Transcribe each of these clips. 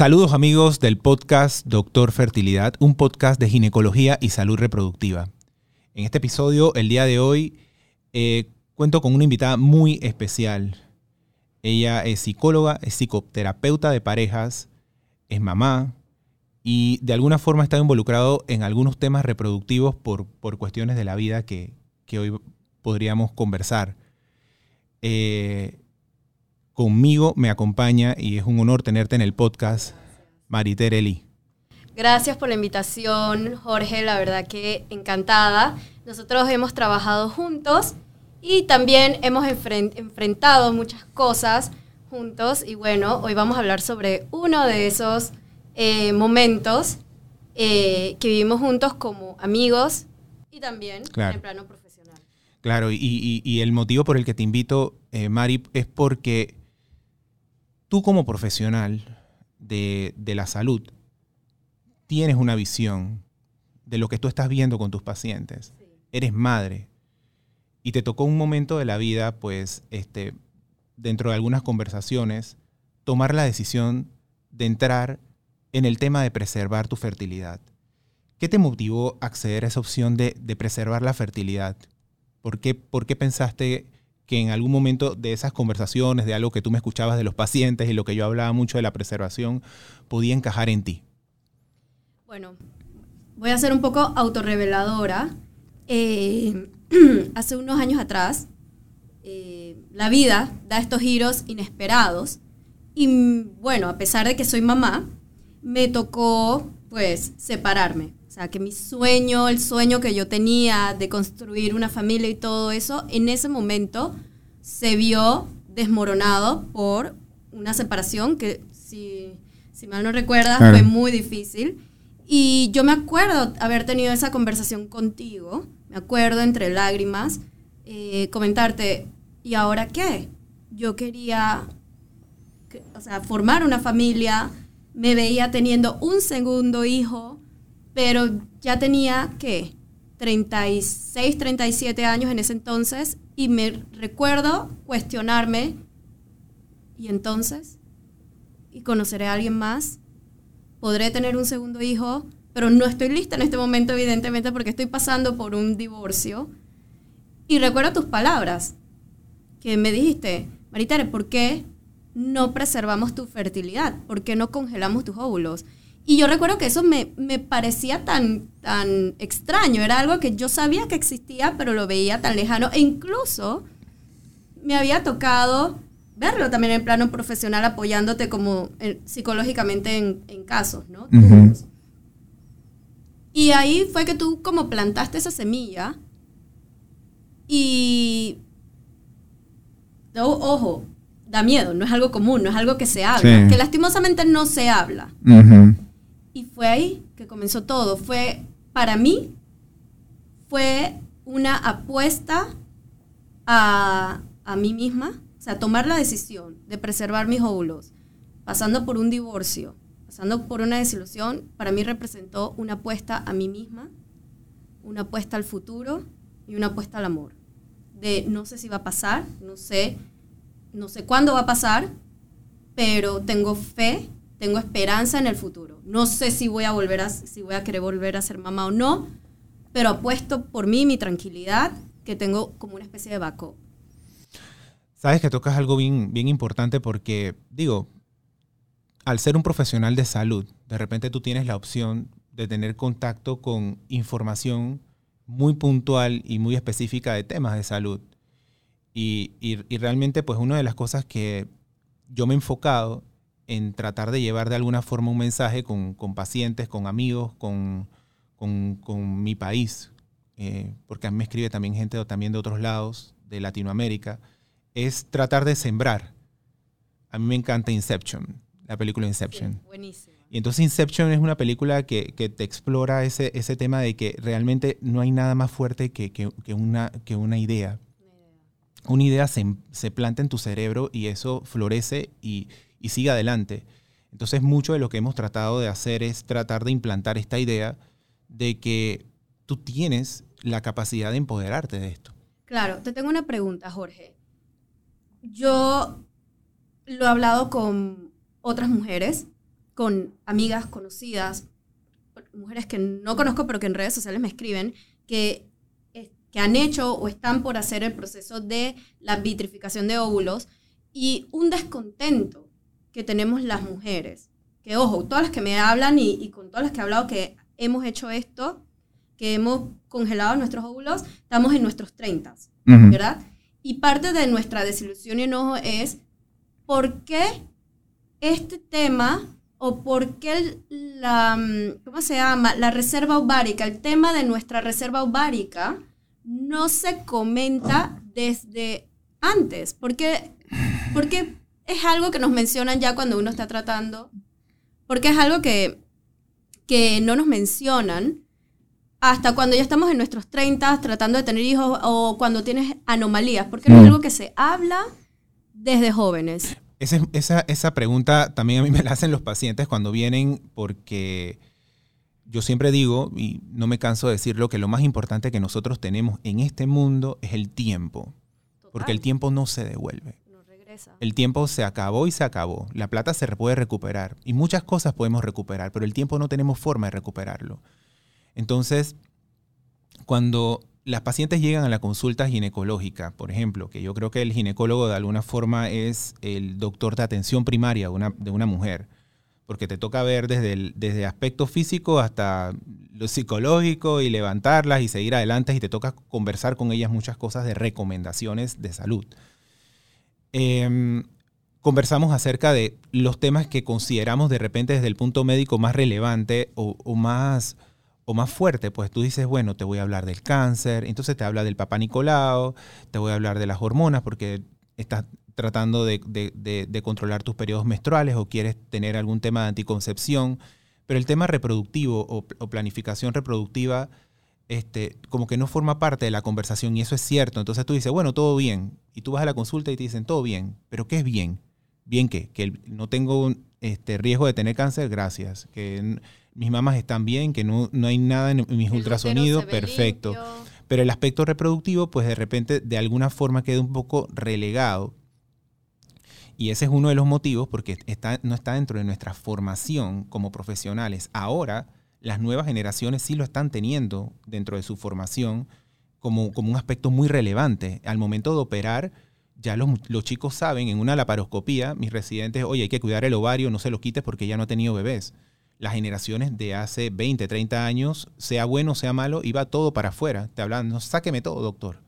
Saludos amigos del podcast Doctor Fertilidad, un podcast de ginecología y salud reproductiva. En este episodio, el día de hoy, eh, cuento con una invitada muy especial. Ella es psicóloga, es psicoterapeuta de parejas, es mamá y de alguna forma está involucrado en algunos temas reproductivos por, por cuestiones de la vida que, que hoy podríamos conversar. Eh, conmigo me acompaña y es un honor tenerte en el podcast, Maritereli. Gracias por la invitación, Jorge. La verdad que encantada. Nosotros hemos trabajado juntos y también hemos enfrentado muchas cosas juntos. Y bueno, hoy vamos a hablar sobre uno de esos eh, momentos eh, que vivimos juntos como amigos y también en el plano profesional. Claro, y, el motivo por el que te invito, eh, Mari, es porque tú como profesional de, de la salud tienes una visión de lo que tú estás viendo con tus pacientes. Eres madre. Y te tocó un momento de la vida, pues, este, dentro de algunas conversaciones, tomar la decisión de entrar en el tema de preservar tu fertilidad. ¿Qué te motivó a acceder a esa opción de, preservar la fertilidad? ¿Por qué, ¿Por qué pensaste que en algún momento de esas conversaciones, de algo que tú me escuchabas de los pacientes y lo que yo hablaba mucho de la preservación, podía encajar en ti? Bueno, voy a ser un poco autorreveladora. Eh, hace unos años atrás, eh, la vida da estos giros inesperados y bueno, a pesar de que soy mamá, me tocó pues separarme. O sea, que mi sueño, el sueño que yo tenía de construir una familia y todo eso, en ese momento se vio desmoronado por una separación que, si, mal no recuerdas, fue muy difícil. Y yo me acuerdo haber tenido esa conversación contigo, me acuerdo entre lágrimas, eh, comentarte, ¿y ahora qué? Yo quería, o sea, formar una familia, me veía teniendo un segundo hijo, pero ya tenía, ¿qué? 36, 37 años en ese entonces y me recuerdo cuestionarme, ¿y entonces? ¿Y conoceré a alguien más? podré tener un segundo hijo, pero no estoy lista en este momento, evidentemente, porque estoy pasando por un divorcio. Y recuerdo tus palabras, que me dijiste, Maritere, ¿por qué no preservamos tu fertilidad? ¿Por qué no congelamos tus óvulos? Y yo recuerdo que eso me, me, parecía tan, tan extraño, era algo que yo sabía que existía, pero lo veía tan lejano. E incluso me había tocado verlo también en plano profesional apoyándote como eh, psicológicamente en, casos, ¿no? Y ahí fue que tú como plantaste esa semilla y... ojo, da miedo, no es algo común, no es algo que se habla, que lastimosamente no se habla. Y fue ahí que comenzó todo. Fue, para mí, fue una apuesta a, a mí misma, o sea, tomar la decisión de preservar mis óvulos, pasando por un divorcio, pasando por una desilusión, para mí representó una apuesta a mí misma, una apuesta al futuro y una apuesta al amor. De no sé si va a pasar, no sé, no sé cuándo va a pasar, pero tengo fe, tengo esperanza en el futuro. No sé si voy a volver a, si voy a querer volver a ser mamá o no, pero apuesto por mí, mi tranquilidad, que tengo como una especie de backup. Sabes que tocas algo bien, bien importante porque, digo, al ser un profesional de salud, de repente tú tienes la opción de tener contacto con información muy puntual y muy específica de temas de salud. Y, realmente, pues una de las cosas que yo me he enfocado en tratar de llevar de alguna forma un mensaje con, pacientes, con amigos, con, mi país, eh, porque a mí me escribe también gente también de otros lados, de Latinoamérica, es tratar de sembrar. A mí me encanta Inception, la película Inception. buenísimo. Y entonces Inception es una película que, te explora ese, ese, tema de que realmente no hay nada más fuerte que, una, que una idea. Una idea se, planta en tu cerebro y eso florece y, y sigue adelante. Entonces mucho de lo que hemos tratado de hacer es tratar de implantar esta idea de que tú tienes la capacidad de empoderarte de esto. Claro, te tengo una pregunta, Jorge yo lo he hablado con otras mujeres, con amigas conocidas, mujeres que no conozco pero que en redes sociales me escriben, que, que han hecho o están por hacer el proceso de la vitrificación de óvulos y un descontento que tenemos las mujeres. Que ojo, todas las que me hablan y, con todas las que he hablado que hemos hecho esto, que hemos congelado nuestros óvulos, estamos en nuestros 30, ¿verdad? Y parte de nuestra desilusión y enojo es por qué este tema o por qué la, mm, ¿cómo se llama? La reserva ovárica, el tema de nuestra reserva ovárica no se comenta desde antes. Porque, porque es algo que nos mencionan ya cuando uno está tratando. Porque es algo que, que no nos mencionan hasta cuando ya estamos en nuestros 30 tratando de tener hijos o cuando tienes anomalías. Porque no es mm. algo que se habla desde jóvenes. Esa, esa, pregunta también a mí me la hacen los pacientes cuando vienen porque yo siempre digo, y no me canso de decirlo, que lo más importante que nosotros tenemos en este mundo es el tiempo. Porque el tiempo no se devuelve. El tiempo se acabó y se acabó. La plata se puede recuperar. Y muchas cosas podemos recuperar, pero el tiempo no tenemos forma de recuperarlo. Entonces, cuando las pacientes llegan a la consulta ginecológica, por ejemplo, que yo creo que el ginecólogo de alguna forma es el doctor de atención primaria de una, de una mujer, porque te toca ver desde el desde aspecto físico hasta lo psicológico y levantarlas y seguir adelante y te toca conversar con ellas muchas cosas de recomendaciones de salud. Em, conversamos acerca de los temas que consideramos de repente desde el punto médico más relevante o más o más fuerte, pues tú dices, bueno, te voy a hablar del cáncer, entonces te habla del papá Nicolau, te voy a hablar de las hormonas porque estás tratando de, controlar tus periodos menstruales o quieres tener algún tema de anticoncepción, pero el tema reproductivo o, planificación reproductiva este, como que no forma parte de la conversación y eso es cierto. Entonces tú dices, bueno, todo bien. Y tú vas a la consulta y te dicen, todo bien. ¿Pero qué es bien? ¿Bien qué? Que no tengo este, riesgo de tener cáncer, gracias. Que mis mamás están bien, que no, no hay nada en mis ultrasonidos, perfecto. Pero el aspecto reproductivo, pues de repente, de alguna forma queda un poco relegado. Y ese es uno de los motivos porque está, no está dentro de nuestra formación como profesionales. Ahora, las nuevas generaciones sí lo están teniendo dentro de su formación como, como un aspecto muy relevante. Al momento de operar, ya los, los, chicos saben, en una laparoscopía, mis residentes, oye, hay que cuidar el ovario, no se lo quites porque ya no ha tenido bebés las generaciones de hace 20, 30 años, sea bueno, sea malo, iba todo para afuera. Te hablaban, no, sáqueme todo, doctor.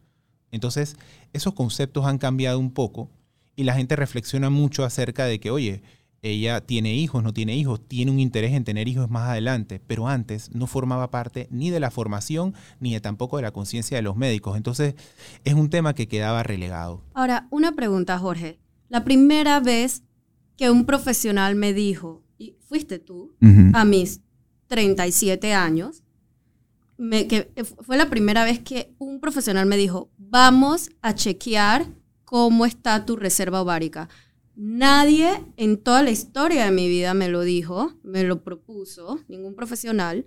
Entonces, esos conceptos han cambiado un poco y la gente reflexiona mucho acerca de que, oye, ella tiene hijos, no tiene hijos, tiene un interés en tener hijos más adelante, pero antes no formaba parte ni de la formación ni de tampoco de la conciencia de los médicos. Entonces, es un tema que quedaba relegado. Ahora, una pregunta, Jorge. La primera vez que un profesional me dijo, fuiste tú, a mis 37 años, me, que fue la primera vez que un profesional me dijo, vamos a chequear cómo está tu reserva ovárica. Nadie en toda la historia de mi vida me lo dijo, me lo propuso, ningún profesional.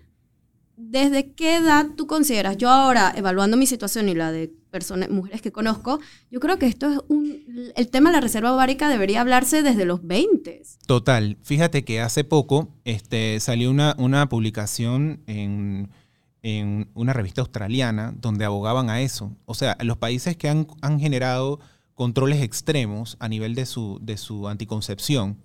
¿Desde qué edad tú consideras? Yo ahora, evaluando mi situación y la de personas, mujeres que conozco, yo creo que esto es un, el tema de la reserva ovárica debería hablarse desde los 20. Total. Fíjate que hace poco este, salió una, una publicación en, en, una revista australiana donde abogaban a eso. O sea, los países que han, han generado controles extremos a nivel de su, de su anticoncepción,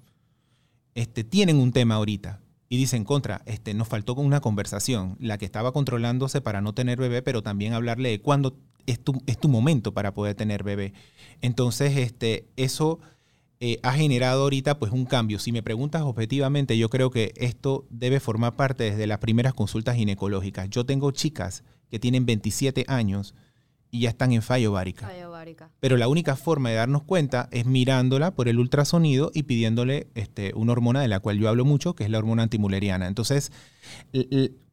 este, tienen un tema ahorita y dicen contra, este, nos faltó con una conversación, la que estaba controlándose para no tener bebé, pero también hablarle de cuándo es tu, es tu momento para poder tener bebé. Entonces, este, eso eh, ha generado ahorita pues un cambio. Si me preguntas objetivamente, yo creo que esto debe formar parte desde las primeras consultas ginecológicas. Yo tengo chicas que tienen 27 años y ya están en fallo ovárica. Pero la única forma de darnos cuenta es mirándola por el ultrasonido y pidiéndole este, una hormona de la cual yo hablo mucho, que es la hormona antimuleriana. Entonces,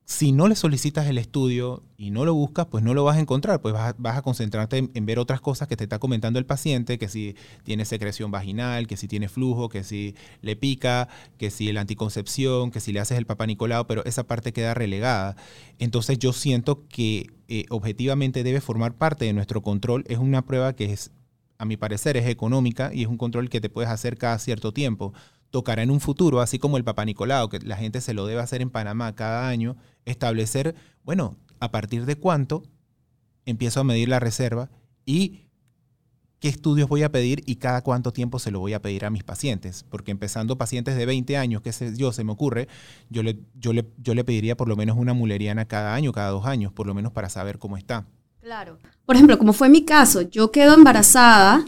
si no le solicitas el estudio y no lo buscas, pues no lo vas a encontrar, pues vas a, concentrarte en, ver otras cosas que te está comentando el paciente, que si tiene secreción vaginal, que si tiene flujo, que si le pica, que si la anticoncepción, que si le haces el papá Nicolau, pero esa parte queda relegada. Entonces yo siento que eh, objetivamente debe formar parte de nuestro control. Es una prueba que es, a mi parecer, es económica y es un control que te puedes hacer cada cierto tiempo. tocará en un futuro, así como el Papa Nicolau, que la gente se lo debe hacer en Panamá cada año, establecer, bueno, a partir de cuánto empiezo a medir la reserva y qué estudios voy a pedir y cada cuánto tiempo se lo voy a pedir a mis pacientes. Porque empezando pacientes de 20 años, que sé yo, se me ocurre, yo le, yo, le, yo le pediría por lo menos una muleriana cada año, cada dos años, por lo menos para saber cómo está. Claro. Por ejemplo, como fue mi caso, yo quedo embarazada,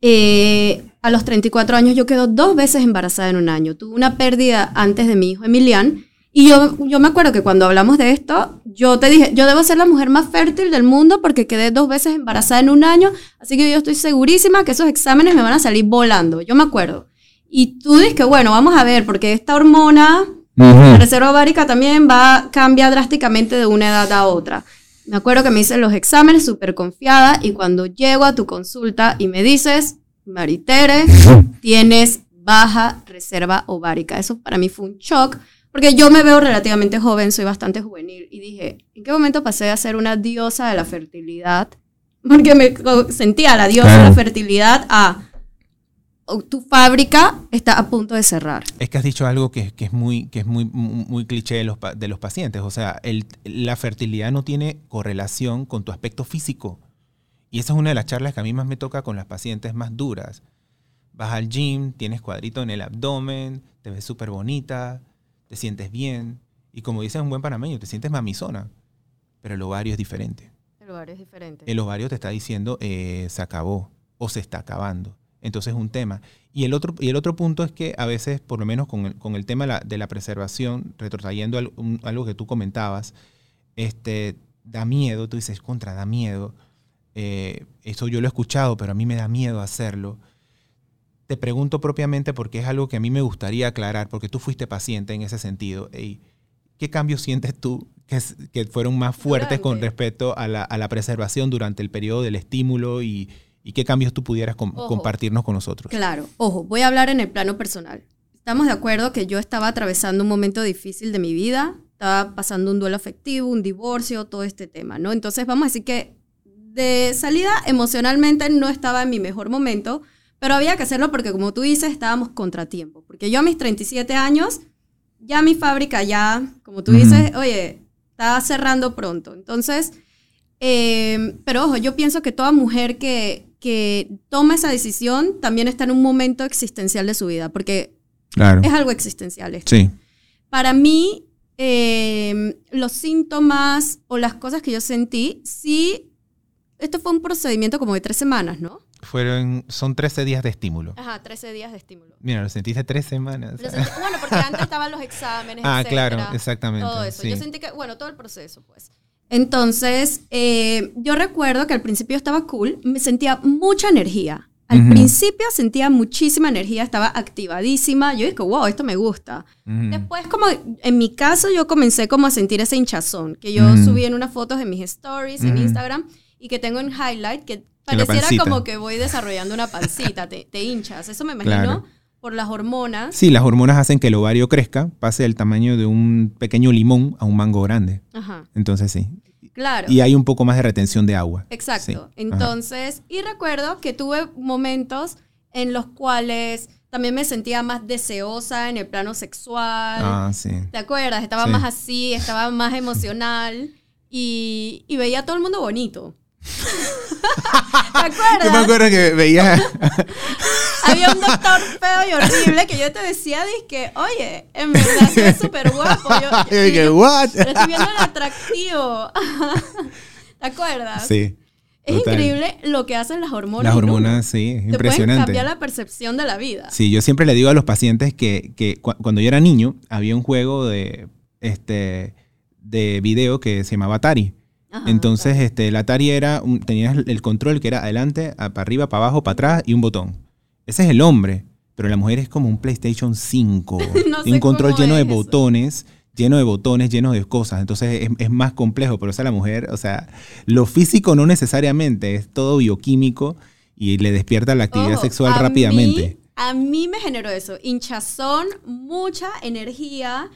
eh, a los 34 años yo quedo dos veces embarazada en un año. Tuve una pérdida antes de mi hijo Emilian y yo, yo me acuerdo que cuando hablamos de esto, yo te dije, yo debo ser la mujer más fértil del mundo porque quedé dos veces embarazada en un año, así que yo estoy segurísima que esos exámenes me van a salir volando, yo me acuerdo. Y tú dices que, bueno, vamos a ver, porque esta hormona, la reserva ovárica también va a cambiar drásticamente de una edad a otra. Me acuerdo que me hice los exámenes súper confiada y cuando llego a tu consulta y me dices, Maritere, tienes baja reserva ovárica. Eso para mí fue un shock porque yo me veo relativamente joven, soy bastante juvenil y dije, ¿en qué momento pasé a ser una diosa de la fertilidad? Porque me sentía la diosa de la fertilidad a tu fábrica está a punto de cerrar. Es que has dicho algo que, es muy, que es muy, muy cliché de los, de los pacientes. O sea, el, la fertilidad no tiene correlación con tu aspecto físico. Y esa es una de las charlas que a mí más me toca con las pacientes más duras. Vas al gym, tienes cuadrito en el abdomen, te ves súper bonita, te sientes bien. Y como dice un buen panameño, te sientes mamizona. Pero el ovario es diferente. El ovario es diferente. El ovario te está diciendo, eh, se acabó o se está acabando. Entonces es un tema. Y el otro, y el otro punto es que a veces, por lo menos con el, con el tema de la, preservación, retrotrayendo algo que tú comentabas, este, da miedo, tú dices, contra, da miedo. Eh, eso yo lo he escuchado, pero a mí me da miedo hacerlo te pregunto propiamente porque es algo que a mí me gustaría aclarar, porque tú fuiste paciente en ese sentido. ¿Qué cambios sientes tú que, que fueron más fuertes con respecto a la, preservación durante el periodo del estímulo y, qué cambios tú pudieras compartirnos con nosotros? Claro, ojo, voy a hablar en el plano personal. Estamos de acuerdo que yo estaba atravesando un momento difícil de mi vida, estaba pasando un duelo afectivo, un divorcio, todo este tema, ¿no? Entonces vamos a decir que de salida emocionalmente no estaba en mi mejor momento, pero había que hacerlo porque, como tú dices, estábamos contratiempo. Porque yo a mis 37 años, ya mi fábrica ya, como tú dices, oye, está cerrando pronto. Entonces, eh, pero ojo, yo pienso que toda mujer que, que toma esa decisión también está en un momento existencial de su vida, porque es algo existencial. Esto. Sí. Para mí, eh, los síntomas o las cosas que yo sentí, sí, esto fue un procedimiento como de tres semanas, ¿no? Fueron, son 13 días de estímulo. Ajá, 13 días de estímulo. Mira, lo sentiste tres semanas. bueno, porque antes estaban los exámenes. Ah, claro, exactamente. Todo eso. Yo sentí que, bueno, todo el proceso, pues. Entonces, eh, yo recuerdo que al principio estaba cool, me sentía mucha energía. Al principio sentía muchísima energía, estaba activadísima. Yo dije, wow, esto me gusta. Después, como en mi caso, yo comencé como a sentir ese hinchazón, que yo subí en unas fotos en mis stories, en Instagram, y que tengo en highlight, que Pareciera como que voy desarrollando una pancita, te, hinchas. Eso me imagino por las hormonas. Sí, las hormonas hacen que el ovario crezca, pase del tamaño de un pequeño limón a un mango grande. Ajá. Entonces sí. Claro. Y hay un poco más de retención de agua. Exacto. Entonces, y recuerdo que tuve momentos en los cuales también me sentía más deseosa en el plano sexual. Ah, sí. ¿Te acuerdas? Estaba más así, estaba más emocional y, y veía a todo el mundo bonito. ¿Te acuerdas? Yo me acuerdo que veía. Había un doctor feo y horrible que yo te decía, que, oye, en verdad es súper guapo. Yo, yo, what? estoy viendo el atractivo. ¿Te acuerdas? Sí. Es increíble lo que hacen las hormonas. Las hormonas, sí, es impresionante. Pueden cambiar la percepción de la vida. Sí, yo siempre le digo a los pacientes que, que cuando yo era niño había un juego de, este, de video que se llamaba Atari. Entonces, este, el Atari era, tenías el control que era adelante, para arriba, para abajo, para atrás y un botón. Ese es el hombre, pero la mujer es como un PlayStation 5. un control lleno de botones, lleno de botones, lleno de cosas. Entonces es, más complejo, pero esa la mujer, o sea, lo físico no necesariamente, es todo bioquímico y le despierta la actividad sexual rápidamente. a mí me generó eso, hinchazón, mucha energía,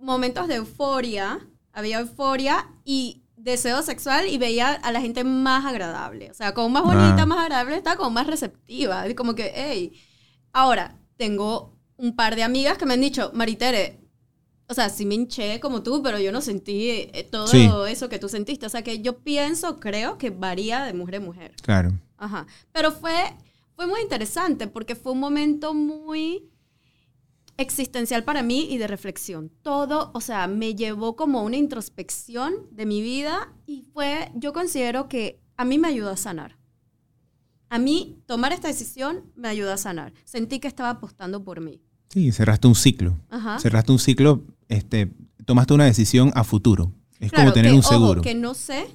momentos de euforia, había euforia y deseo sexual y veía a la gente más agradable. O sea, como más bonita, ah. más agradable, estaba como más receptiva. Como que, hey. Ahora, tengo un par de amigas que me han dicho, Maritere, o sea, sí me hinché como tú, pero yo no sentí eh, todo Sí. eso que tú sentiste. O sea, que yo pienso, creo que varía de mujer a mujer. Claro. Ajá. Pero fue, fue muy interesante porque fue un momento muy existencial para mí y de reflexión. Todo, o sea, me llevó como una introspección de mi vida y fue, yo considero que a mí me ayudó a sanar. A mí tomar esta decisión me ayudó a sanar. Sentí que estaba apostando por mí. Sí, cerraste un ciclo. Ajá. Cerraste un ciclo, este, tomaste una decisión a futuro. Es Claro, como tener que, un ojo, seguro. que no sé,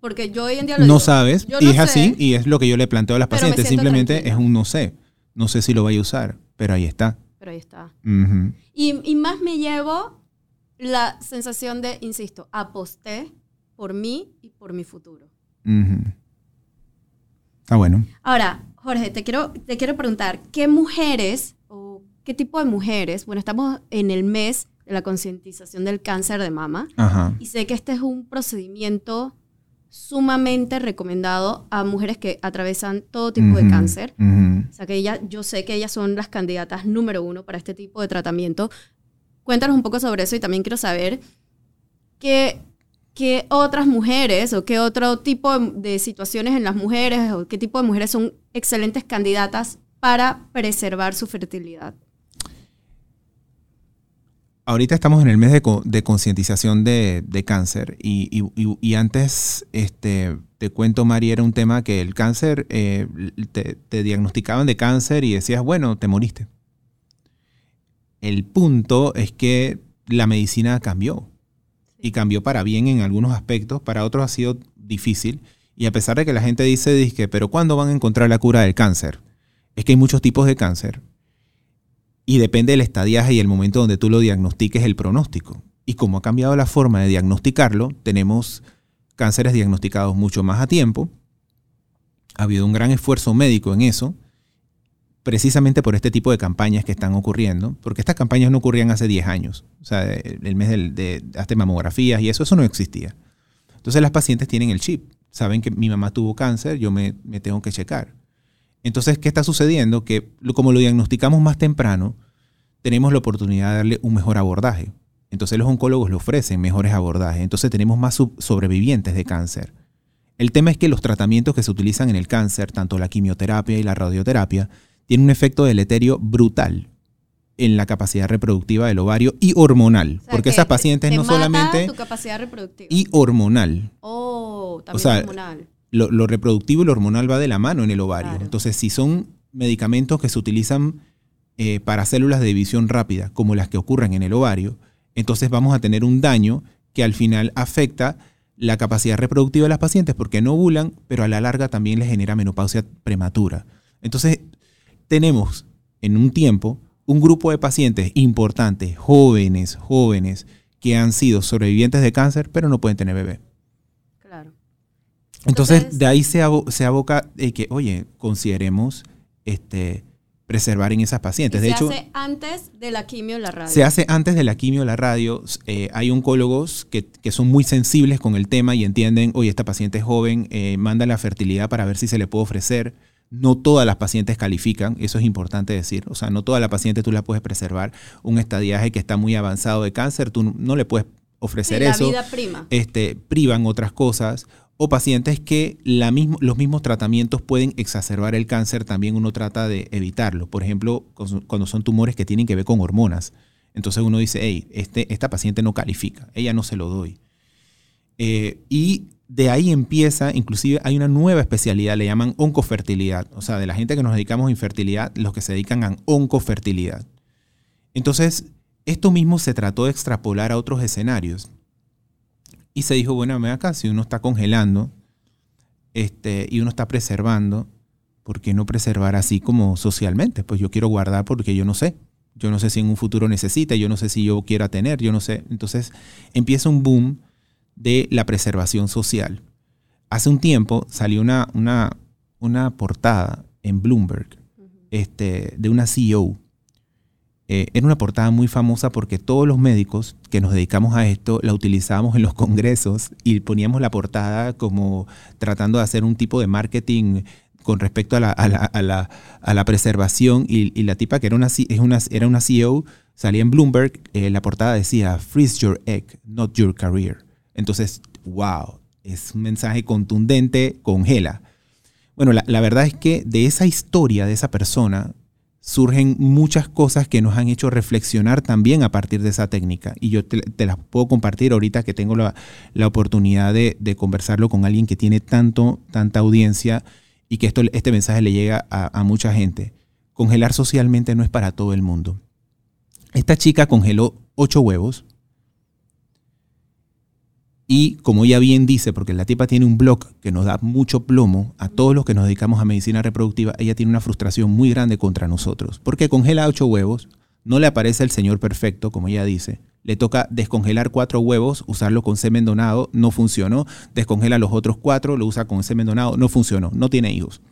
porque yo hoy en día lo no digo, sabes, yo y no es así, sé, y es lo que yo le planteo a las pacientes. Simplemente tranquila. es un no sé. No sé si lo vaya a usar, pero ahí está. Pero ahí está. Ujú. Y, y más me llevo la sensación de, insisto, aposté por mí y por mi futuro. Ujú. Está bueno. Ahora, Jorge, te quiero, te quiero preguntar, ¿qué mujeres o qué tipo de mujeres, bueno, estamos en el mes de la concientización del cáncer de mama Ajá. y sé que este es un procedimiento sumamente recomendado a mujeres que atravesan todo tipo de Ujú. cáncer. Ujú. O sea que ella, yo sé que ellas son las candidatas número uno para este tipo de tratamiento. Cuéntanos un poco sobre eso y también quiero saber qué, qué otras mujeres o qué otro tipo de, de situaciones en las mujeres o qué tipo de mujeres son excelentes candidatas para preservar su fertilidad. Ahorita estamos en el mes de, de concientización de, de cáncer y, y- y- y antes, este, te cuento, Mari, era un tema que el cáncer, eh, te, te diagnosticaban de cáncer y decías, bueno, te moriste. El punto es que la medicina cambió y cambió para bien en algunos aspectos, para otros ha sido difícil y a pesar de que la gente dice, dice pero ¿cuándo van a encontrar la cura del cáncer? Es que hay muchos tipos de cáncer y depende del estadiaje y el momento donde tú lo diagnostiques el pronóstico. Y como ha cambiado la forma de diagnosticarlo, tenemos cánceres diagnosticados mucho más a tiempo. Ha habido un gran esfuerzo médico en eso, precisamente por este tipo de campañas que están ocurriendo, porque estas campañas no ocurrían hace 10 años. O sea, el mes de, hasta mamografías y eso, eso no existía. Entonces las pacientes tienen el chip, saben que mi mamá tuvo cáncer, yo me, me tengo que checar. Entonces, ¿qué está sucediendo? Que como lo diagnosticamos más temprano, tenemos la oportunidad de darle un mejor abordaje. Entonces los oncólogos le ofrecen mejores abordajes. Entonces tenemos más sobrevivientes de cáncer. El tema es que los tratamientos que se utilizan en el cáncer, tanto la quimioterapia y la radioterapia, tienen un efecto deleterio brutal en la capacidad reproductiva del ovario y hormonal. O sea, porque que esas te- pacientes te no mata solamente... tu capacidad reproductiva. Y hormonal. oh, también sea, hormonal. Lo, lo reproductivo y lo hormonal va de la mano en el ovario. Claro. Entonces, si son medicamentos que se utilizan eh, para células de división rápida, como las que ocurren en el ovario, entonces vamos a tener un daño que al final afecta la capacidad reproductiva de las pacientes porque no ovulan, pero a la larga también les genera menopausia prematura. Entonces, tenemos en un tiempo un grupo de pacientes importantes, jóvenes, jóvenes, que han sido sobrevivientes de cáncer, pero no pueden tener bebé. Entonces, Entonces- de ahí se, abo- se aboca de que, oye, consideremos este, preservar en esas pacientes. De se hecho, hace antes de la quimio la radio. se hace antes de la quimio, la radio. eh, hay oncólogos que, que son muy sensibles con el tema y entienden, oye, esta paciente es joven, eh, manda la fertilidad para ver si se le puede ofrecer. No todas las pacientes califican, eso es importante decir. O sea, no toda la paciente tú la puedes preservar. Un estadiaje que está muy avanzado de cáncer, tú no- le puedes Sí, ofrecer la eso vida prima. este, privan otras cosas, o pacientes que los mismos tratamientos pueden exacerbar el cáncer, también uno trata de evitarlo. Por ejemplo, cuando son tumores que tienen que ver con hormonas. Entonces uno dice, hey, este, esta paciente no califica, ella no se lo doy. Eh, y de ahí empieza, inclusive hay una nueva especialidad, le llaman oncofertilidad. O sea, de la gente que nos dedicamos a infertilidad, los que se dedican a oncofertilidad. Entonces, esto mismo se trató de extrapolar a otros escenarios. Y se dijo, bueno, ven acá, si uno está congelando este, y uno está preservando, ¿por qué no preservar así como socialmente? Pues yo quiero guardar porque yo no sé. Yo no sé si en un futuro necesite, yo no sé si yo quiera tener, yo no sé. Entonces empieza un boom de la preservación social. Hace un tiempo salió una, una, una portada en Bloomberg este, de una CEO. Eh, era una portada muy famosa porque todos los médicos que nos dedicamos a esto la utilizábamos en los congresos y poníamos la portada como tratando de hacer un tipo de marketing con respecto a la, a la, a la, a la preservación y, y, la tipa que era una, es una, era una CEO, salía en Bloomberg, eh, la portada decía, freeze your egg, not your career. Entonces, wow, es un mensaje contundente, congela. Bueno, la, la verdad es que de esa historia de esa persona surgen muchas cosas que nos han hecho reflexionar también a partir de esa técnica. Y yo te, las puedo compartir ahorita que tengo la, la oportunidad de, de, conversarlo con alguien que tiene tanto, tanta audiencia y que esto, este mensaje le llega a, a mucha gente. Congelar socialmente no es para todo el mundo. Esta chica congeló ocho huevos y como ella bien dice, porque la tipa tiene un blog que nos da mucho plomo a todos los que nos dedicamos a medicina reproductiva, ella tiene una frustración muy grande contra nosotros. Porque congela ocho huevos, no le aparece el señor perfecto, como ella dice. Le toca descongelar cuatro huevos, usarlo con semen donado, no funcionó. Descongela los otros cuatro, lo usa con semen donado, no funcionó, no tiene hijos.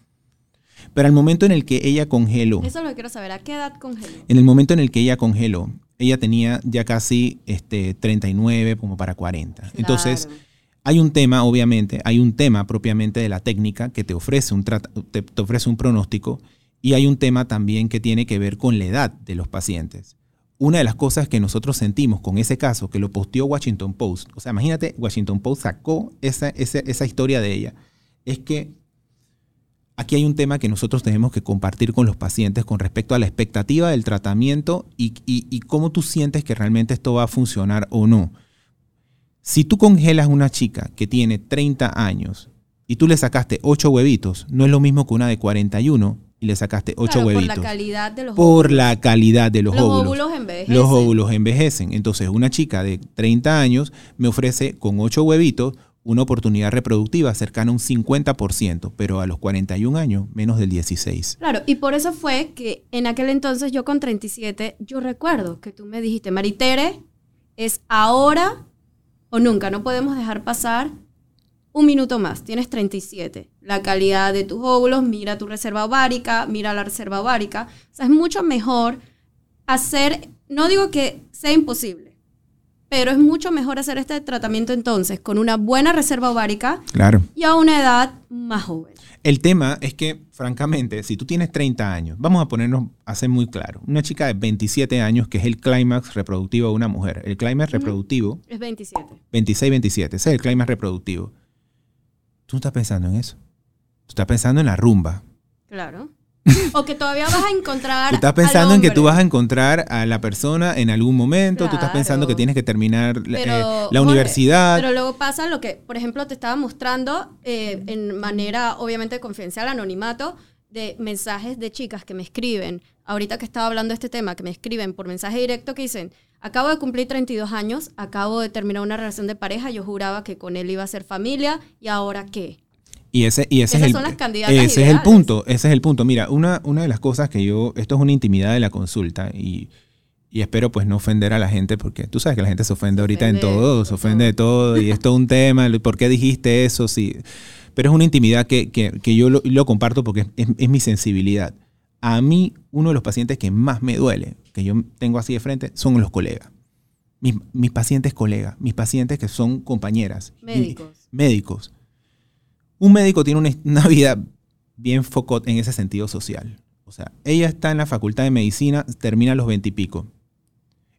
Pero al momento en el que ella congeló. Eso es lo que quiero saber. ¿A qué edad congeló? En el momento en el que ella congeló, ella tenía ya casi este, 39 como para 40. Claro. Entonces, hay un tema, obviamente, hay un tema propiamente de la técnica que te ofrece un, te, te ofrece un pronóstico y hay un tema también que tiene que ver con la edad de los pacientes. Una de las cosas que nosotros sentimos con ese caso, que lo posteó Washington Post, o sea, imagínate, Washington Post sacó esa, esa, esa historia de ella, es que aquí hay un tema que nosotros tenemos que compartir con los pacientes con respecto a la expectativa del tratamiento y, y, y, cómo tú sientes que realmente esto va a funcionar o no. Si tú congelas una chica que tiene 30 años y tú le sacaste 8 huevitos, no es lo mismo que una de 41 y le sacaste 8 claro, huevitos. Por la calidad de los Por óvulos. la calidad de los, los óvulos. óvulos envejecen. Los óvulos envejecen. Entonces, una chica de 30 años me ofrece con 8 huevitos una oportunidad reproductiva cercana a un 50%, pero a los 41 años menos del 16. Claro, y por eso fue que en aquel entonces yo con 37, yo recuerdo que tú me dijiste, Maritere, es ahora o nunca, no podemos dejar pasar un minuto más, tienes 37. La calidad de tus óvulos, mira tu reserva ovárica, mira la reserva ovárica. O sea, es mucho mejor hacer, no digo que sea imposible, pero es mucho mejor hacer este tratamiento entonces con una buena reserva ovárica claro. y a una edad más joven. El tema es que, francamente, si tú tienes 30 años, vamos a ponernos a ser muy claro, una chica de 27 años, que es el clímax reproductivo de una mujer, el clímax reproductivo... Es 27. 26, 27, ese es el clímax reproductivo. Tú no estás pensando en eso. Tú estás pensando en la rumba. Claro. O que todavía vas a encontrar. Tú estás pensando en que tú vas a encontrar a la persona en algún momento. Claro. Tú estás pensando que tienes que terminar pero, eh, la Jorge, universidad. Pero luego pasa lo que, por ejemplo, te estaba mostrando eh, en manera, obviamente, confidencial, anonimato, de mensajes de chicas que me escriben. Ahorita que estaba hablando de este tema, que me escriben por mensaje directo que dicen: Acabo de cumplir 32 años, acabo de terminar una relación de pareja. Yo juraba que con él iba a ser familia. ¿Y ahora qué? Y ese, y ese, Esas es, son el, las candidatas ese es el punto, ese es el punto. Mira, una, una de las cosas que yo, esto es una intimidad de la consulta y, y espero pues no ofender a la gente porque tú sabes que la gente se ofende ahorita ofende en todo, se ofende de todo y es todo un tema, ¿por qué dijiste eso? Sí. Pero es una intimidad que, que, que yo lo, lo, comparto porque es, es mi sensibilidad. A mí, uno de los pacientes que más me duele, que yo tengo así de frente, son los colegas. Mis, mis pacientes colegas, mis pacientes que son compañeras. Médicos. Médicos un médico tiene una, vida bien focot en ese sentido social. O sea, ella está en la facultad de medicina, termina a los 20 y pico.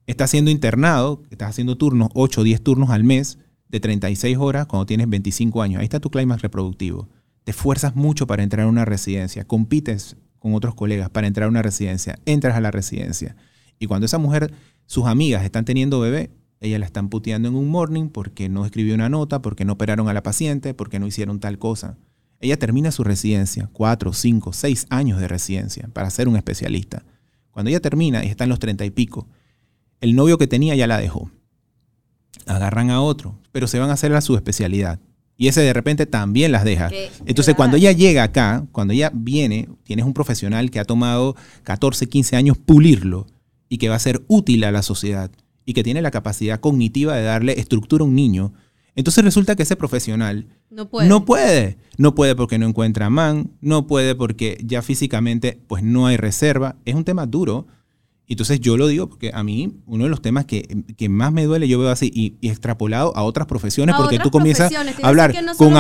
Está siendo internado, estás haciendo turnos, 8 o 10 turnos al mes, de 36 horas cuando tienes 25 años. Ahí está tu clímax reproductivo. Te esfuerzas mucho para entrar a una residencia, compites con otros colegas para entrar a una residencia, entras a la residencia. Y cuando esa mujer, sus amigas están teniendo bebé, ella la están puteando en un morning porque no escribió una nota, porque no operaron a la paciente, porque no hicieron tal cosa. Ella termina su residencia, cuatro, cinco, seis años de residencia para ser un especialista. Cuando ella termina y está en los treinta y pico, el novio que tenía ya la dejó. Agarran a otro, pero se van a hacer a su especialidad. Y ese de repente también las deja. Qué Entonces, cuando ella llega acá, cuando ella viene, tienes un profesional que ha tomado 14, 15 años pulirlo y que va a ser útil a la sociedad y que tiene la capacidad cognitiva de darle estructura a un niño. Entonces resulta que ese profesional No puede. no puede. No puede porque no encuentra man, no puede porque ya físicamente pues no hay reserva. Es un tema duro. Entonces yo lo digo porque a mí uno de los temas que, que más me duele yo veo así y, y extrapolado a otras profesiones A porque otras tú comienzas a hablar no con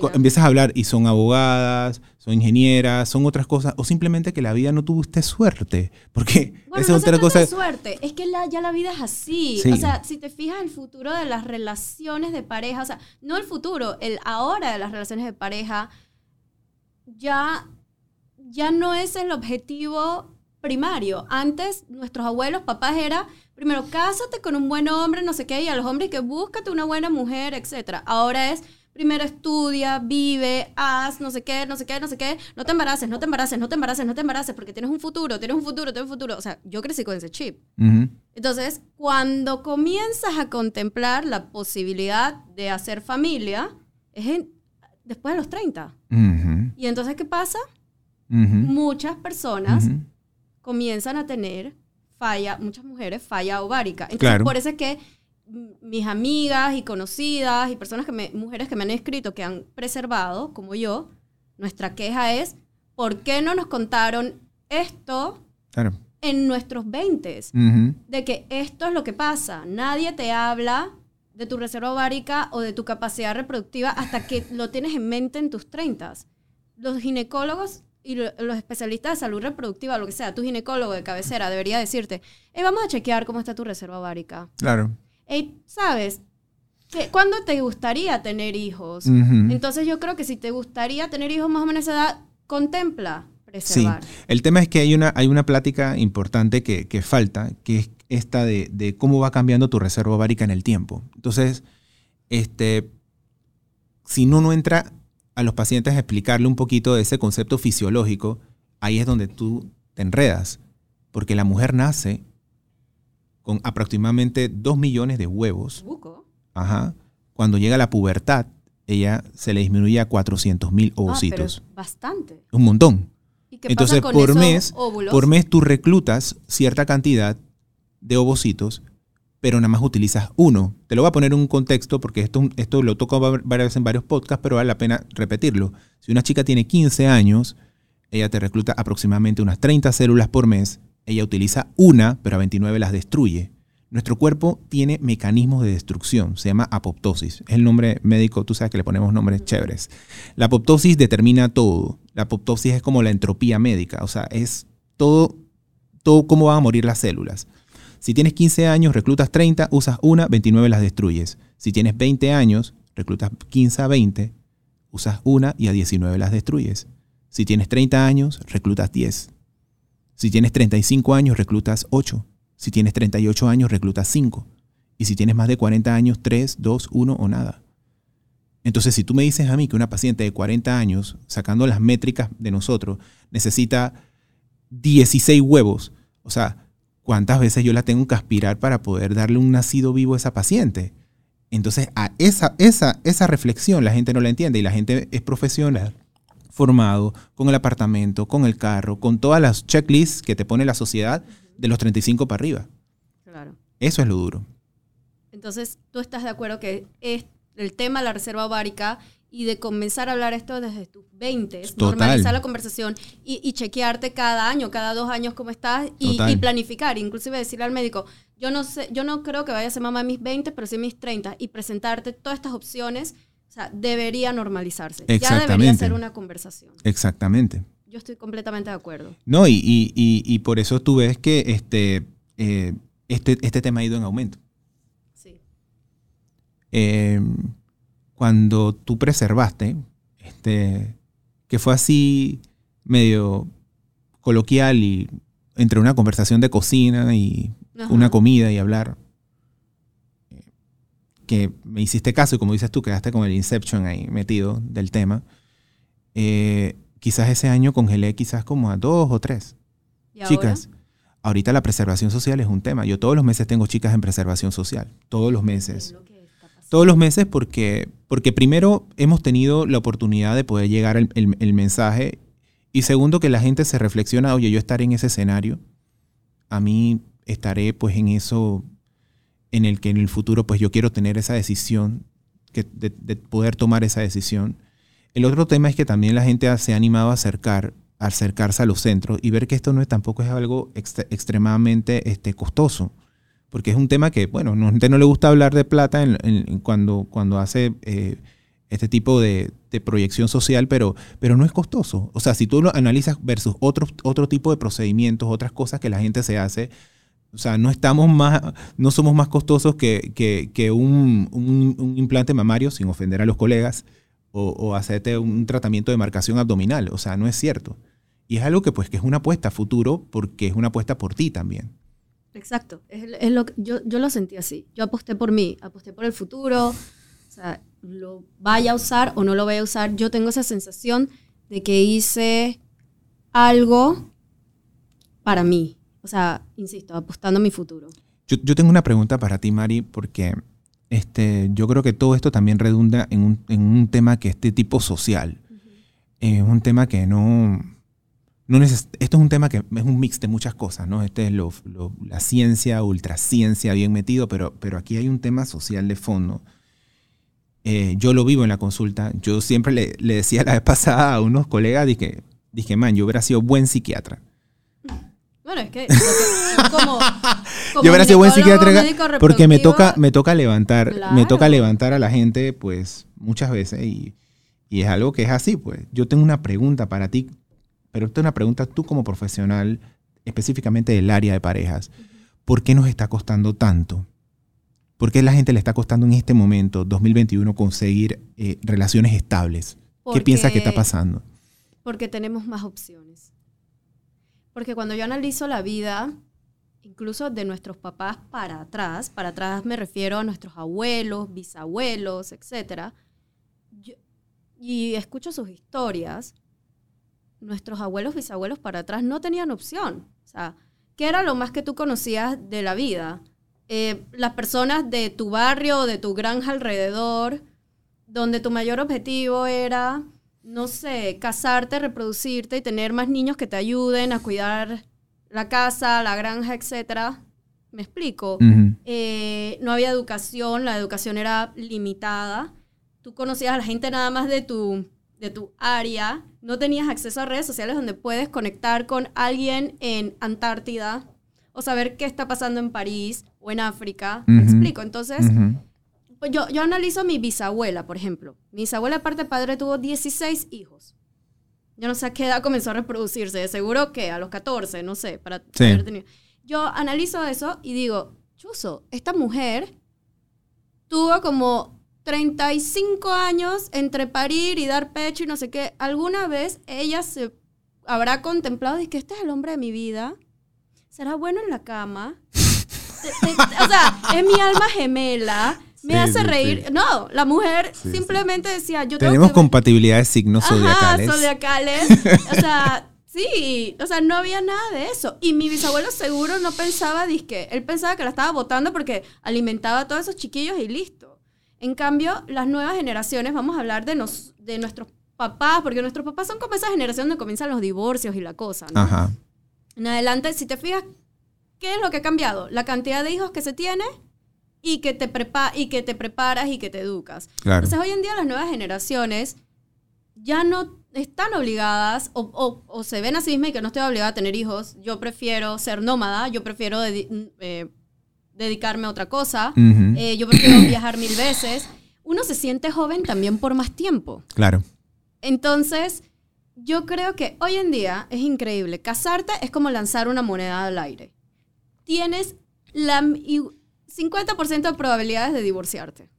con- empiezas a hablar y son abogadas, son ingenieras, son otras cosas, o simplemente que la vida no tuvo usted suerte, porque Bueno, esa no es otra cosa. suerte, es que la- ya la vida es así. Sí. O sea, si te fijas el futuro de las relaciones de pareja, o sea, no el futuro, el ahora de las relaciones de pareja, ya, ya no es el objetivo primario. Antes, nuestros abuelos, papás, era, primero, cásate con un buen hombre, no sé qué, y a los hombres que búscate una buena mujer, etc. Ahora es, primero estudia, vive, haz, no sé qué, no sé qué, no sé qué, no te embaraces, no te embaraces, no te embaraces, no te embaraces, porque tienes un futuro, tienes un futuro, tienes un futuro. O sea, yo crecí con ese chip. Entonces, cuando comienzas a contemplar la posibilidad de hacer familia, es en- después de los 30. Ujú. Y entonces, ¿qué pasa? Muchas personas comienzan a tener falla, muchas mujeres falla ovárica. Entonces, Claro. por eso es que mis amigas y conocidas y personas que me, mujeres que me han escrito que han preservado, como yo, nuestra queja es, ¿por qué no nos contaron esto Claro. en nuestros 20? Ujú. de que esto es lo que pasa. Nadie te habla de tu reserva ovárica o de tu capacidad reproductiva hasta que lo tienes en mente en tus 30. Los ginecólogos y lo- los especialistas de salud reproductiva, lo que sea, tu ginecólogo de cabecera debería decirte, hey, vamos a chequear cómo está tu reserva ovárica. Claro. Hey, ¿sabes? ¿Qué- ¿Cuándo te gustaría tener hijos? Entonces yo creo que si te gustaría tener hijos más o menos a esa edad, contempla Sí, preservar. el tema es que hay una, hay una plática importante que, que falta, que es esta de, de cómo va cambiando tu reserva ovárica en el tiempo. Entonces, este, si uno no entra a los pacientes a explicarle un poquito de ese concepto fisiológico, ahí es donde tú te enredas, porque la mujer nace con aproximadamente 2 millones de huevos. Buco. Ajá. Cuando llega la pubertad, ella se le disminuye a 400 mil Ah, pero ovocitos. bastante. Un montón. ¿Y qué Entonces, pasa con por esos mes, óvulos? Por mes tú reclutas cierta cantidad de ovocitos, pero nada más utilizas uno. Te lo voy a poner en un contexto porque esto, esto lo toco va- varias veces en varios podcasts, pero vale la pena repetirlo. Si una chica tiene 15 años, ella te recluta aproximadamente unas 30 células por mes. Ella utiliza una, pero a 29 las destruye. Nuestro cuerpo tiene mecanismos de destrucción, se llama apoptosis. Es el nombre médico, tú sabes que le ponemos nombres chéveres. La apoptosis determina todo. La apoptosis es como la entropía médica, o sea, es todo, todo cómo van a morir las células. Si tienes 15 años, reclutas 30, usas una, 29 las destruyes. Si tienes 20 años, reclutas 15 a 20, usas una y a 19 las destruyes. Si tienes 30 años, reclutas 10. Si tienes 35 años, reclutas 8. Si tienes 38 años, reclutas 5. Y si tienes más de 40 años, 3, 2, 1 o nada. Entonces, si tú me dices a mí que una paciente de 40 años, sacando las métricas de nosotros, necesita 16 huevos, o sea, ¿cuántas veces yo la tengo que aspirar para poder darle un nacido vivo a esa paciente? Entonces, a esa, esa, esa reflexión la gente no la entiende y la gente es profesional, formado, con el apartamento, con el carro, con todas las checklists que te pone la sociedad de los 35 para arriba. Claro. Eso es lo duro. Entonces, ¿tú estás de acuerdo que es el tema de la reserva ovárica y de comenzar a hablar esto desde tus 20, Total. normalizar la conversación y, y chequearte cada año, cada dos años cómo estás y, y planificar, inclusive decirle al médico, yo no sé, yo no creo que vaya a ser mamá en mis 20, pero sí en mis 30 y presentarte todas estas opciones, o sea, debería normalizarse. Ya debería ser una conversación. Exactamente. Yo estoy completamente de acuerdo. No, y, y- y- y por eso tú ves que este, eh, este, este tema ha ido en aumento. Sí. Eh, cuando tú preservaste, este, que fue así medio coloquial y entre una conversación de cocina y Ajá. una comida y hablar, que me hiciste caso y como dices tú, quedaste con el Inception ahí metido del tema, eh, quizás ese año congelé quizás como a dos o tres ¿Y ahora? chicas. Ahorita la preservación social es un tema. Yo todos los meses tengo chicas en preservación social. Todos los ¿Qué meses. lo? Todos los meses porque, porque primero hemos tenido la oportunidad de poder llegar el, el- el mensaje y segundo que la gente se reflexiona, oye, yo estaré en ese escenario, a mí estaré pues en eso, en el que en el futuro pues yo quiero tener esa decisión, que, de, de poder tomar esa decisión. El otro tema es que también la gente se ha animado a acercar, a acercarse a los centros y ver que esto no es tampoco es algo extre- extremadamente este, costoso porque es un tema que, bueno, a la gente no le gusta hablar de plata en- cuando, cuando hace eh, este tipo de, proyección social, pero, pero no es costoso. O sea, si tú lo analizas versus otro, otro tipo de procedimientos, otras cosas que la gente se hace, o sea, no estamos más, no somos más costosos que, que, un, un, implante mamario, sin ofender a los colegas, o, o, hacerte un tratamiento de marcación abdominal. O sea, no es cierto. Y es algo que pues que es una apuesta a futuro porque es una apuesta por ti también. Exacto. Es, lo, yo, yo lo sentí así. Yo aposté por mí, aposté por el futuro. O sea, lo vaya a usar o no lo vaya a usar, yo tengo esa sensación de que hice algo para mí. O sea, insisto, apostando a mi futuro. Yo, tengo una pregunta para ti, Mari, porque este, yo creo que todo esto también redunda en un, en un tema que este tipo social. Es un tema que no... no esto es un tema que es un mix de muchas cosas, ¿no? Este es lo, la ciencia, ultraciencia bien metido, pero, pero aquí hay un tema social de fondo eh, yo lo vivo en la consulta. Yo siempre le, decía la vez pasada a unos colegas, dije, dije, man, yo hubiera sido buen psiquiatra. Bueno, es que como, yo hubiera sido buen psiquiatra porque me toca, me toca levantar, me toca levantar a la gente, pues, muchas veces y, y, es algo que es así, pues. Yo tengo una pregunta para ti, pero esta es una pregunta tú como profesional, específicamente del área de parejas. ¿Por qué nos está costando tanto? ¿Por qué a la gente le está costando en este momento, 2021, conseguir eh, relaciones estables? ¿Qué piensas que está pasando? Porque tenemos más opciones. Porque cuando yo analizo la vida, incluso de nuestros papás para atrás, para atrás me refiero a nuestros abuelos, bisabuelos, etc. y escucho sus historias, nuestros abuelos, bisabuelos para atrás no tenían opción. O sea, ¿qué era lo más que tú conocías de la vida? Eh, las personas de tu barrio o de tu granja alrededor, donde tu mayor objetivo era, no sé, casarte, reproducirte y tener más niños que te ayuden a cuidar la casa, la granja, etc. ¿Me explico? Eh, no había educación, la educación era limitada. Tú conocías a la gente nada más de tu, de tu área. No tenías acceso a redes sociales donde puedes conectar con alguien en Antártida o saber qué está pasando en París o en África. ¿Me explico? Entonces, pues yo, yo analizo a mi bisabuela, por ejemplo. Mi bisabuela, aparte de padre, tuvo 16 hijos. Yo no sé a qué edad comenzó a reproducirse. seguro que a los 14, no sé, para haber tenido. Yo analizo eso y digo, chuzo, esta mujer tuvo como 35 años entre parir y dar pecho y no sé qué. ¿Alguna vez ella se habrá contemplado y que este es el hombre de mi vida? será bueno en la cama. o sea, es mi alma gemela. Me hace reír. No, la mujer simplemente decía, yo Tenemos compatibilidad de signos zodiacales. zodiacales. o sea, sí, o sea, no había nada de eso. Y mi bisabuelo seguro no pensaba, disque, él pensaba que la estaba votando porque alimentaba a todos esos chiquillos y listo. En cambio, las nuevas generaciones, vamos a hablar de, nos, de nuestros papás, porque nuestros papás son como esa generación donde comienzan los divorcios y la cosa, ¿no? Ajá. En adelante, si te fijas, ¿qué es lo que ha cambiado? La cantidad de hijos que se tiene y que te, prepa y que te preparas y que te educas. Entonces, hoy en día las nuevas generaciones ya no están obligadas o, se ven a sí mismas y que no estoy obligada a tener hijos. Yo prefiero ser nómada, yo prefiero eh, dedicarme a otra cosa, eh, yo prefiero viajar mil veces. Uno se siente joven también por más tiempo. Claro. Entonces, yo creo que hoy en día es increíble. Casarte es como lanzar una moneda al aire. Tienes la 50% de probabilidades de divorciarte.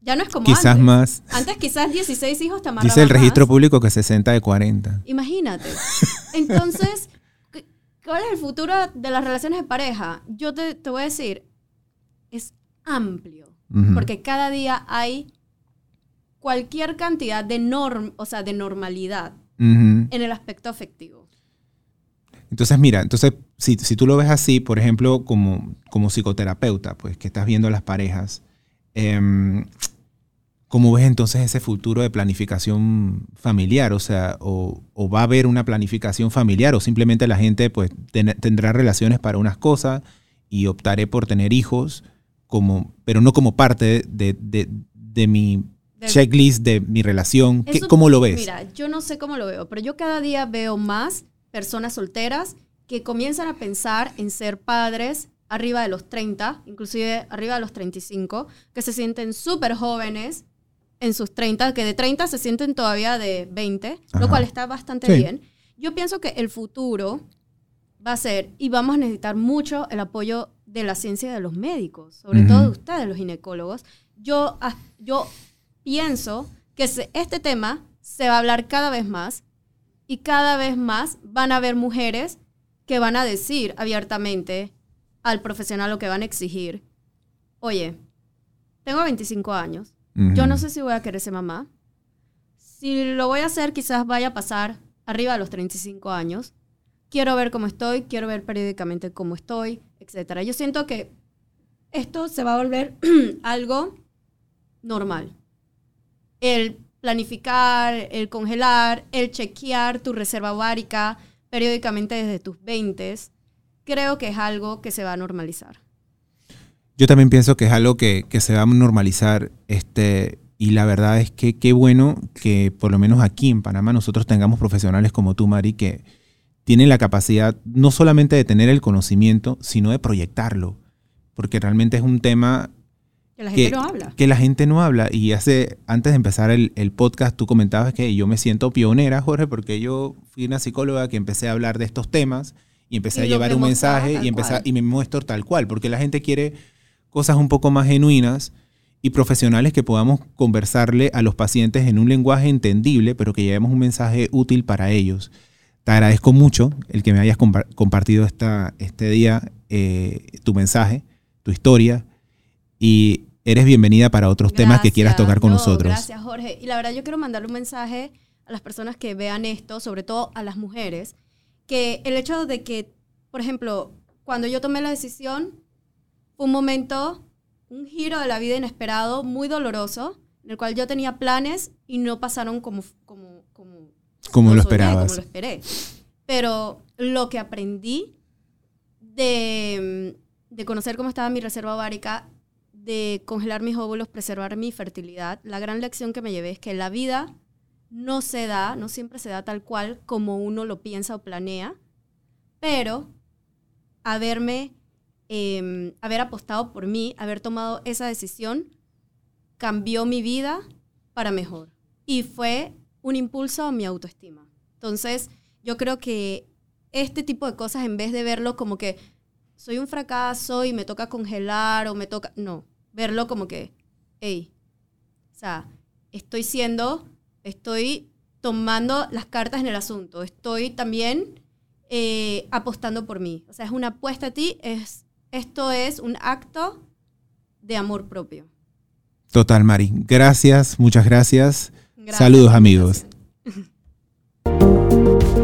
Ya no es como quizás antes. más. Antes quizás 16 hijos te Dice el registro público que 60 de 40. Imagínate. Entonces, ¿cuál es el futuro de las relaciones de pareja? Yo te, te voy a decir, es amplio. Porque cada día hay cualquier cantidad de norm, o sea, de normalidad en el aspecto afectivo. Entonces, mira, entonces, si, si, tú lo ves así, por ejemplo, como, como psicoterapeuta, pues que estás viendo a las parejas, em, ¿cómo ves entonces ese futuro de planificación familiar? O sea, o, va a haber una planificación familiar o simplemente la gente pues tendrá relaciones para unas cosas y optaré por tener hijos, como, pero no como parte de, de, de mi checklist de mi relación. ¿Cómo lo ves? Mira, yo no sé cómo lo veo, pero yo cada día veo más personas solteras que comienzan a pensar en ser padres arriba de los 30, inclusive arriba de los 35, que se sienten súper jóvenes en sus 30, que de 30 se sienten todavía de 20, Ajá. lo cual está bastante Sí. bien. Yo pienso que el futuro va a ser, y vamos a necesitar mucho el apoyo de la ciencia y de los médicos, sobre Ujú. todo de ustedes, los ginecólogos. Yo, yo pienso que este tema se va a hablar cada vez más y cada vez más van a haber mujeres que van a decir abiertamente al profesional lo que van a exigir. Oye, tengo 25 años, yo no sé si voy a querer ser mamá. Si lo voy a hacer, quizás vaya a pasar arriba de los 35 años. Quiero ver cómo estoy, quiero ver periódicamente cómo estoy, etc. Yo siento que esto se va a volver algo normal. El planificar, el congelar, el chequear tu reserva ovárica periódicamente desde tus 20, creo que es algo que se va a normalizar. Yo también pienso que es algo que, que se va a normalizar. Este, y la verdad es que qué bueno que por lo menos aquí en Panamá nosotros tengamos profesionales como tú, Mari, que tienen la capacidad no solamente de tener el conocimiento, sino de proyectarlo. Porque realmente es un tema Que la gente que, no habla. que la gente no habla. Y hace, antes de empezar el, el podcast, tú comentabas que yo me siento pionera, Jorge, porque yo fui una psicóloga que empecé a hablar de estos temas y empecé Y a llevar un mensaje y, empecé, y me muestro tal cual, porque la gente quiere cosas un poco más genuinas y profesionales que podamos conversarle a los pacientes en un lenguaje entendible, pero que llevemos un mensaje útil para ellos. Te agradezco mucho el que me hayas compa- compartido esta, este día eh, tu mensaje, tu historia, y eres bienvenida para otros temas que quieras Gracias. tocar con No, nosotros. Gracias, Jorge. Y la verdad, yo quiero mandarle un mensaje a las personas que vean esto, sobre todo a las mujeres, que el hecho de que, por ejemplo, cuando yo tomé la decisión, fue un momento, un giro de la vida inesperado, muy doloroso, en el cual yo tenía planes y no pasaron como, como, como, Como lo esperabas. Como lo esperé. Pero lo que aprendí de, de conocer cómo estaba mi reserva ovárica, de congelar mis óvulos, preservar mi fertilidad, la gran lección que me llevé es que la vida no se da, no siempre se da tal cual como uno lo piensa o planea, pero haberme, eh, haber apostado por mí, haber tomado esa decisión, cambió mi vida para mejor. Y fue un impulso a mi autoestima. Entonces, yo creo que este tipo de cosas, en vez de verlo como que soy un fracaso y me toca congelar o me toca... No, verlo como que, hey, o sea, estoy siendo, estoy tomando las cartas en el asunto, estoy también eh, apostando por mí. O sea, es una apuesta a ti, es, esto es un acto de amor propio. Total, Mari. Gracias, muchas gracias. Gracias Saludos, amigos.